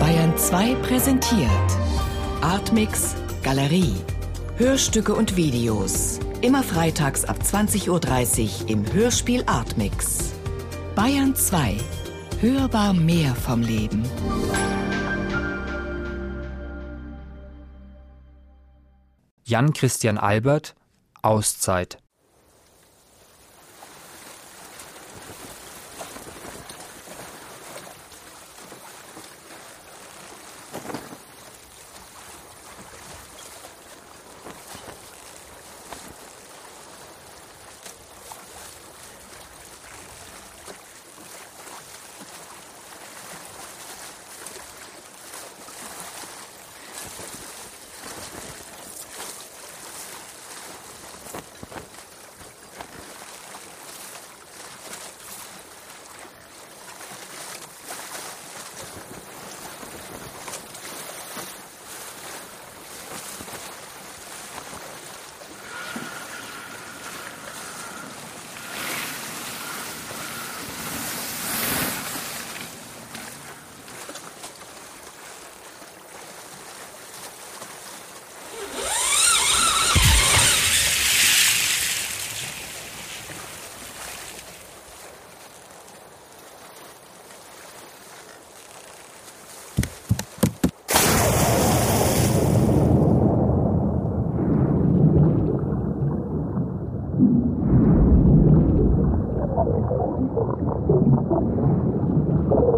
Bayern 2 präsentiert Artmix Galerie. Hörstücke und Videos. Immer freitags ab 20.30 Uhr im Hörspiel Artmix. Bayern 2. Hörbar mehr vom Leben. Jan Christian Albert Auszeit Thank you.